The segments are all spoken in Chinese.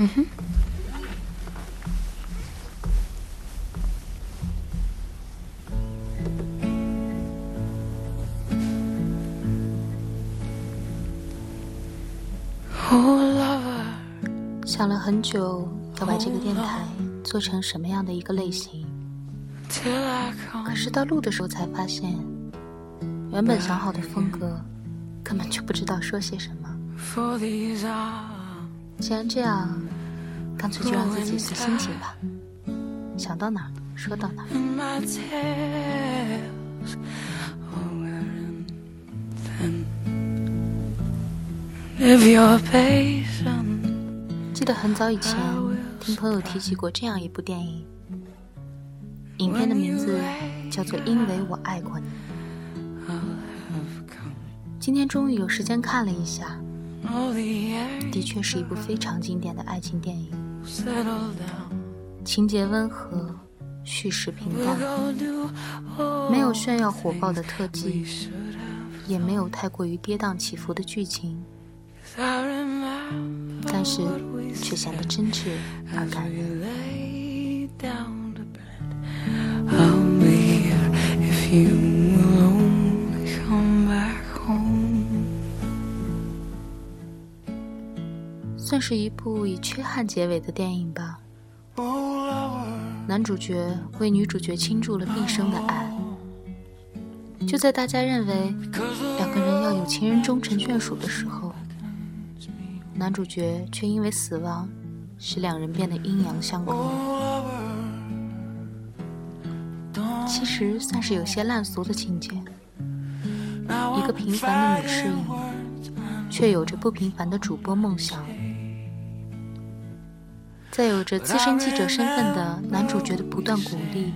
嗯哼。想了很久，要把这个电台做成什么样的一个类型。可是到录的时候才发现，原本想好的风格，根本就不知道说些什么。既然这样，干脆就让自己随心情吧，想到哪说到哪。记得很早以前听朋友提起过这样一部电影，影片的名字叫做《因为我爱过你》。今天终于有时间看了一下，的确是一部非常经典的爱情电影，情节温和，叙事平淡，没有炫耀火爆的特技，也没有太过于跌宕起伏的剧情。但是却显得真挚而感人。算是一部以缺憾结尾的电影吧。男主角为女主角倾注了毕生的爱，就在大家认为两个人要有情人终成眷属的时候。男主角却因为死亡，使两人变得阴阳相隔。其实算是有些烂俗的情节。一个平凡的女侍应，却有着不平凡的主播梦想。在有着资深记者身份的男主角的不断鼓励、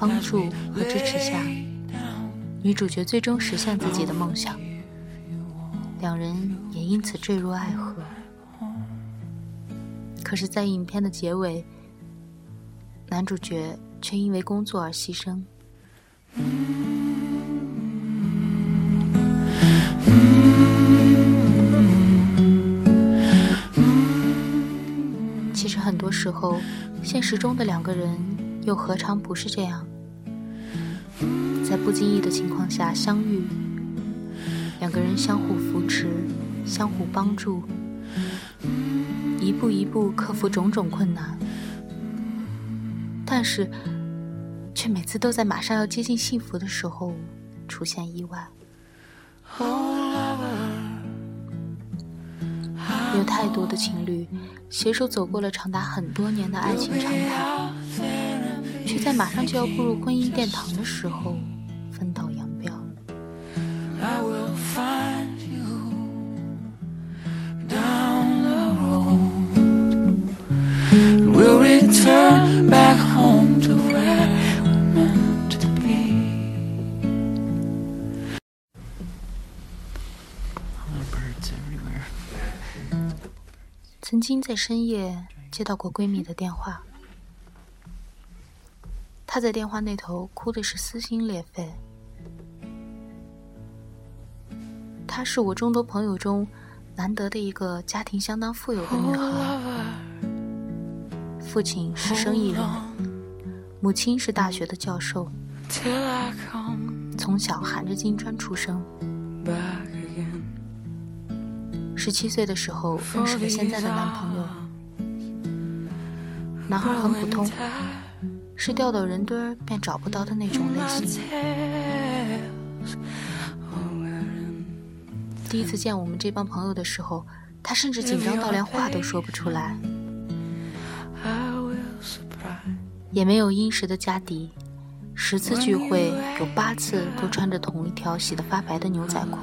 帮助和支持下，女主角最终实现自己的梦想。两人也因此坠入爱河。可是，在影片的结尾，男主角却因为工作而牺牲。很多时候，现实中的两个人又何尝不是这样？在不经意的情况下相遇。两个人相互扶持，相互帮助，一步一步克服种种困难，但是却每次都在马上要接近幸福的时候出现意外。有太多的情侣携手走过了长达很多年的爱情长跑，却在马上就要步入婚姻殿堂的时候分道扬镳。经在深夜接到过闺蜜的电话，她在电话那头哭的是撕心裂肺。她是我众多朋友中难得的一个家庭相当富有的女孩。父亲是生意人，母亲是大学的教授，从小含着金砖出生。十七岁的时候认识了现在的男朋友，男孩很普通，是掉到人堆儿便找不到的那种类型。第一次见我们这帮朋友的时候，他甚至紧张到连话都说不出来。也没有殷实的家底，十次聚会有八次都穿着同一条洗得发白的牛仔裤。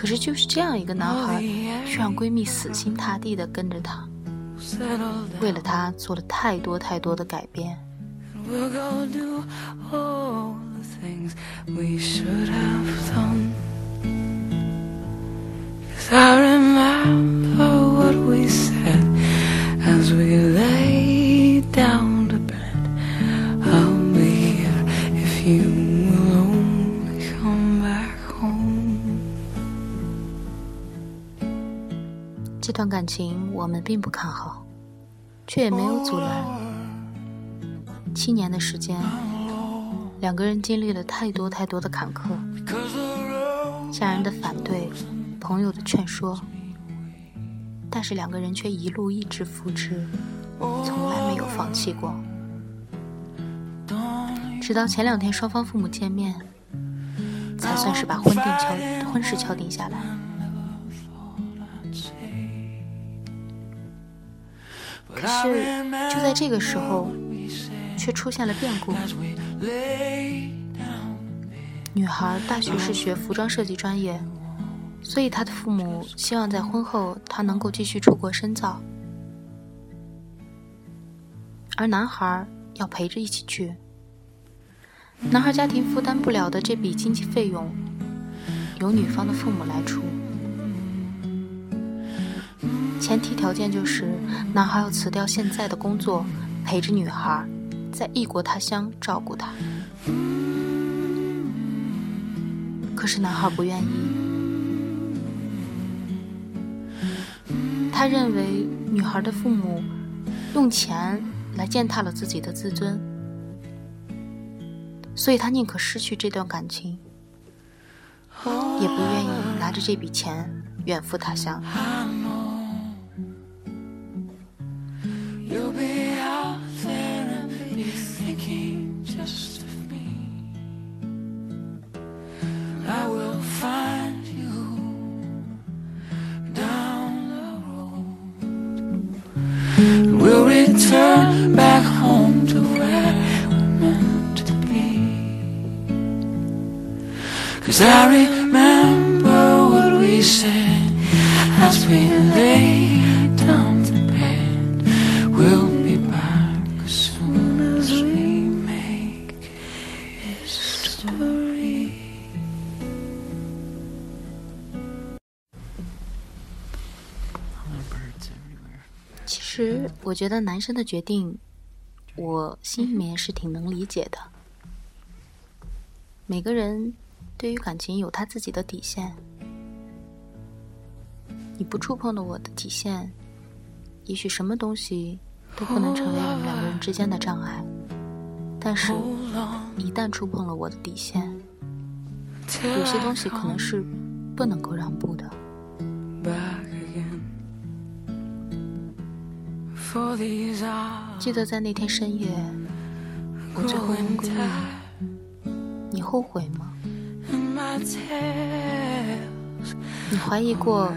可是就是这样一个男孩，却让闺蜜死心塌地的跟着他，为了他做了太多太多的改变。I remember what we said as we lay. 这段感情我们并不看好，却也没有阻拦。七年的时间，两个人经历了太多太多的坎坷，家人的反对，朋友的劝说，但是两个人却一路一直扶持，从来没有放弃过。直到前两天双方父母见面，才算是把婚定敲婚事敲定下来。可是就在这个时候，却出现了变故。女孩大学是学服装设计专业，所以她的父母希望在婚后她能够继续出国深造，而男孩要陪着一起去。男孩家庭负担不了的这笔经济费用，由女方的父母来出。前提条件就是男孩要辞掉现在的工作，陪着女孩在异国他乡照顾她。可是男孩不愿意，他认为女孩的父母用钱来践踏了自己的自尊。所以他宁可失去这段感情，也不愿意拿着这笔钱远赴他乡。我觉得男生的决定，我心里面是挺能理解的。每个人。对于感情有他自己的底线，你不触碰了我的底线，也许什么东西都不能成为我们两个人之间的障碍。但是，一旦触碰了我的底线，有些东西可能是不能够让步的。记得在那天深夜，我最后问闺蜜：“你后悔吗？”你怀疑过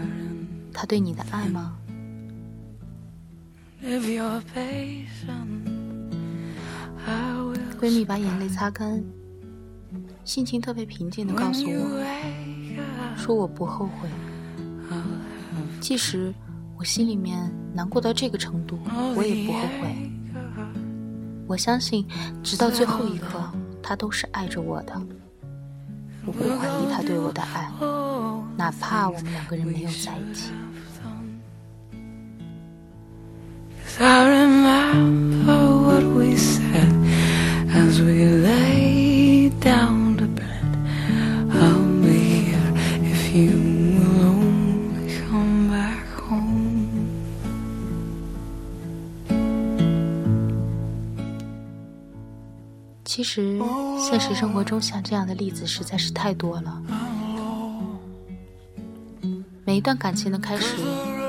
他对你的爱吗？闺蜜把眼泪擦干，心情特别平静的告诉我，说我不后悔。即使我心里面难过到这个程度，我也不后悔。我相信，直到最后一刻，他都是爱着我的。我不怀疑他对我的爱，哪怕我们两个人没有在一起。其实，现实生活中像这样的例子实在是太多了。每一段感情的开始，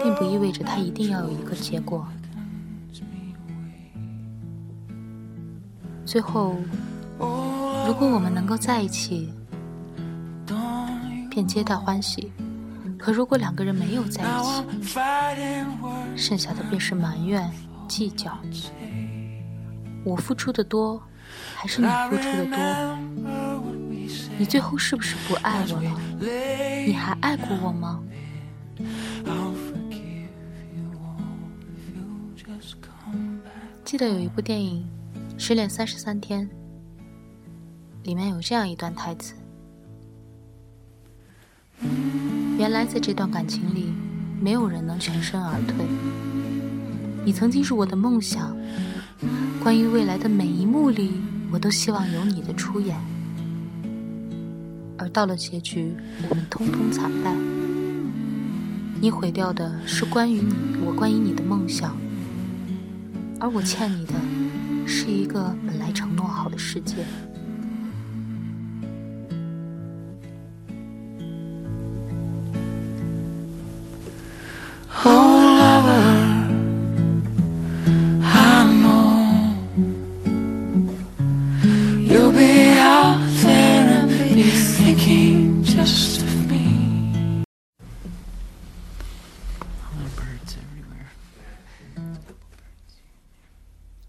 并不意味着它一定要有一个结果。最后，如果我们能够在一起，便皆大欢喜；可如果两个人没有在一起，剩下的便是埋怨、计较。我付出的多。还是你付出的多，你最后是不是不爱我了？你还爱过我吗？记得有一部电影《失恋三十三天》，里面有这样一段台词：原来在这段感情里，没有人能全身而退。你曾经是我的梦想，关于未来的每一幕里。我都希望有你的出演，而到了结局，我们通通惨败。你毁掉的是关于你我关于你的梦想，而我欠你的是一个本来承诺好的世界。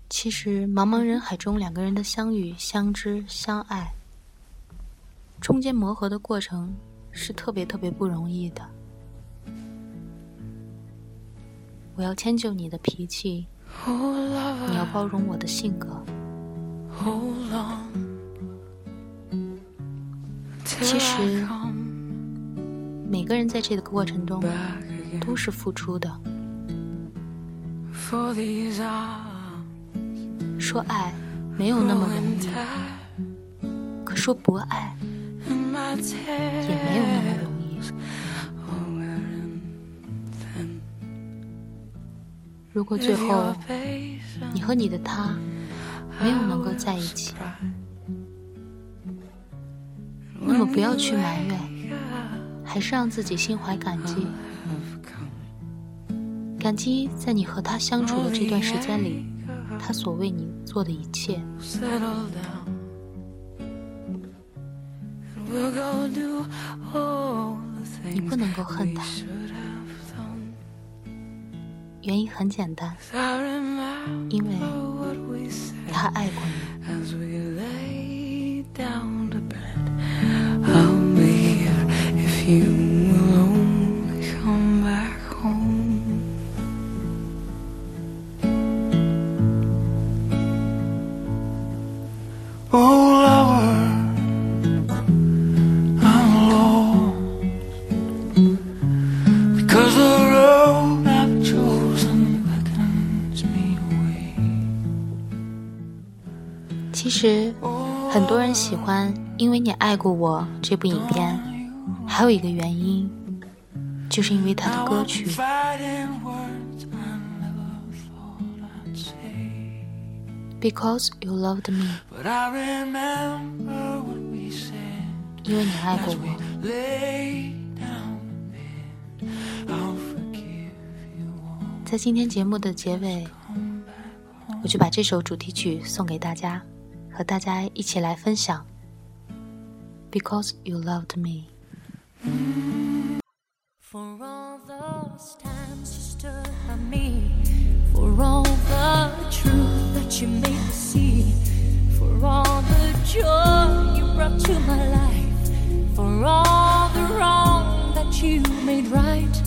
其实，茫茫人海中，两个人的相遇、相知、相爱，中间磨合的过程是特别特别不容易的。我要迁就你的脾气，你要包容我的性格。其实，每个人在这个过程中都是付出的。说爱没有那么容易，可说不爱也没有那么容易。如果最后你和你的他没有能够在一起，不要去埋怨，还是让自己心怀感激，感激在你和他相处的这段时间里。他所为你做的一切，你不能够恨他。原因很简单，因为他爱过你。其实，很多人喜欢《因为你爱过我》这部影片，还有一个原因，就是因为他的歌曲。Because you loved me，因为你爱过我。在今天节目的结尾，我就把这首主题曲送给大家。和大家一起来分享。Because you loved me. For all those times you stood by me, for all the truth that you made me see, for all the joy you brought to my life, for all the wrong that you made right,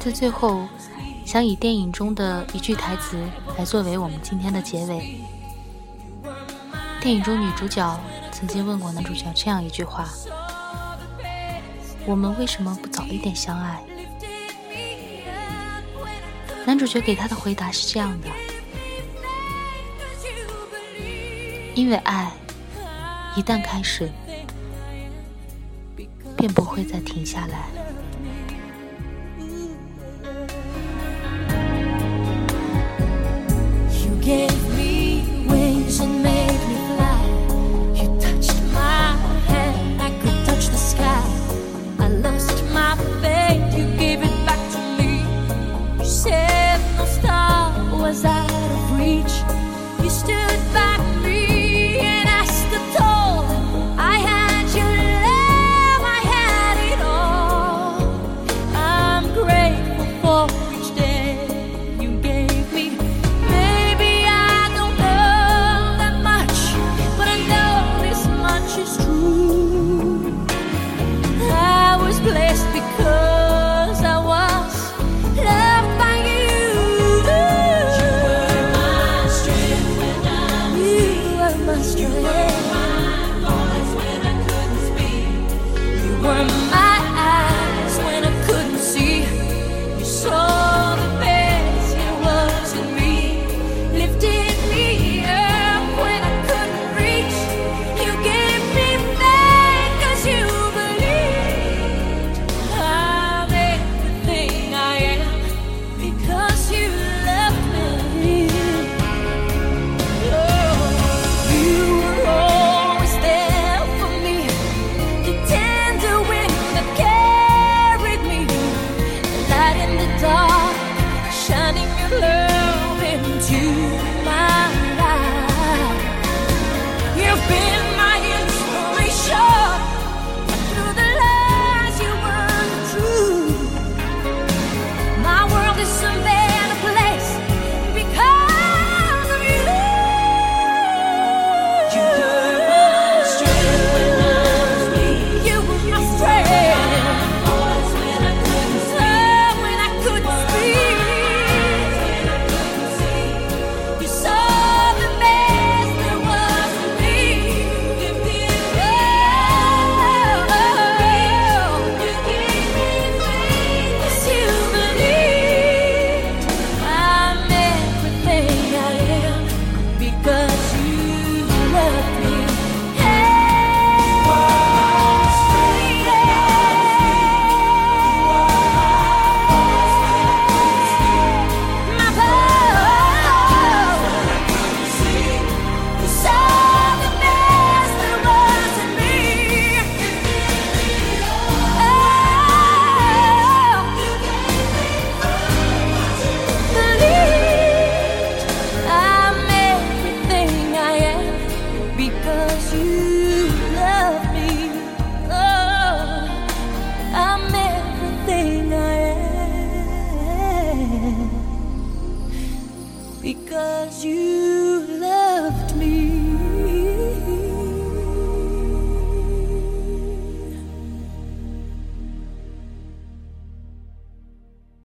在最后，想以电影中的一句台词来作为我们今天的结尾。电影中女主角曾经问过男主角这样一句话：“我们为什么不早一点相爱？”男主角给她的回答是这样的：“因为爱一旦开始，便不会再停下来。” forgive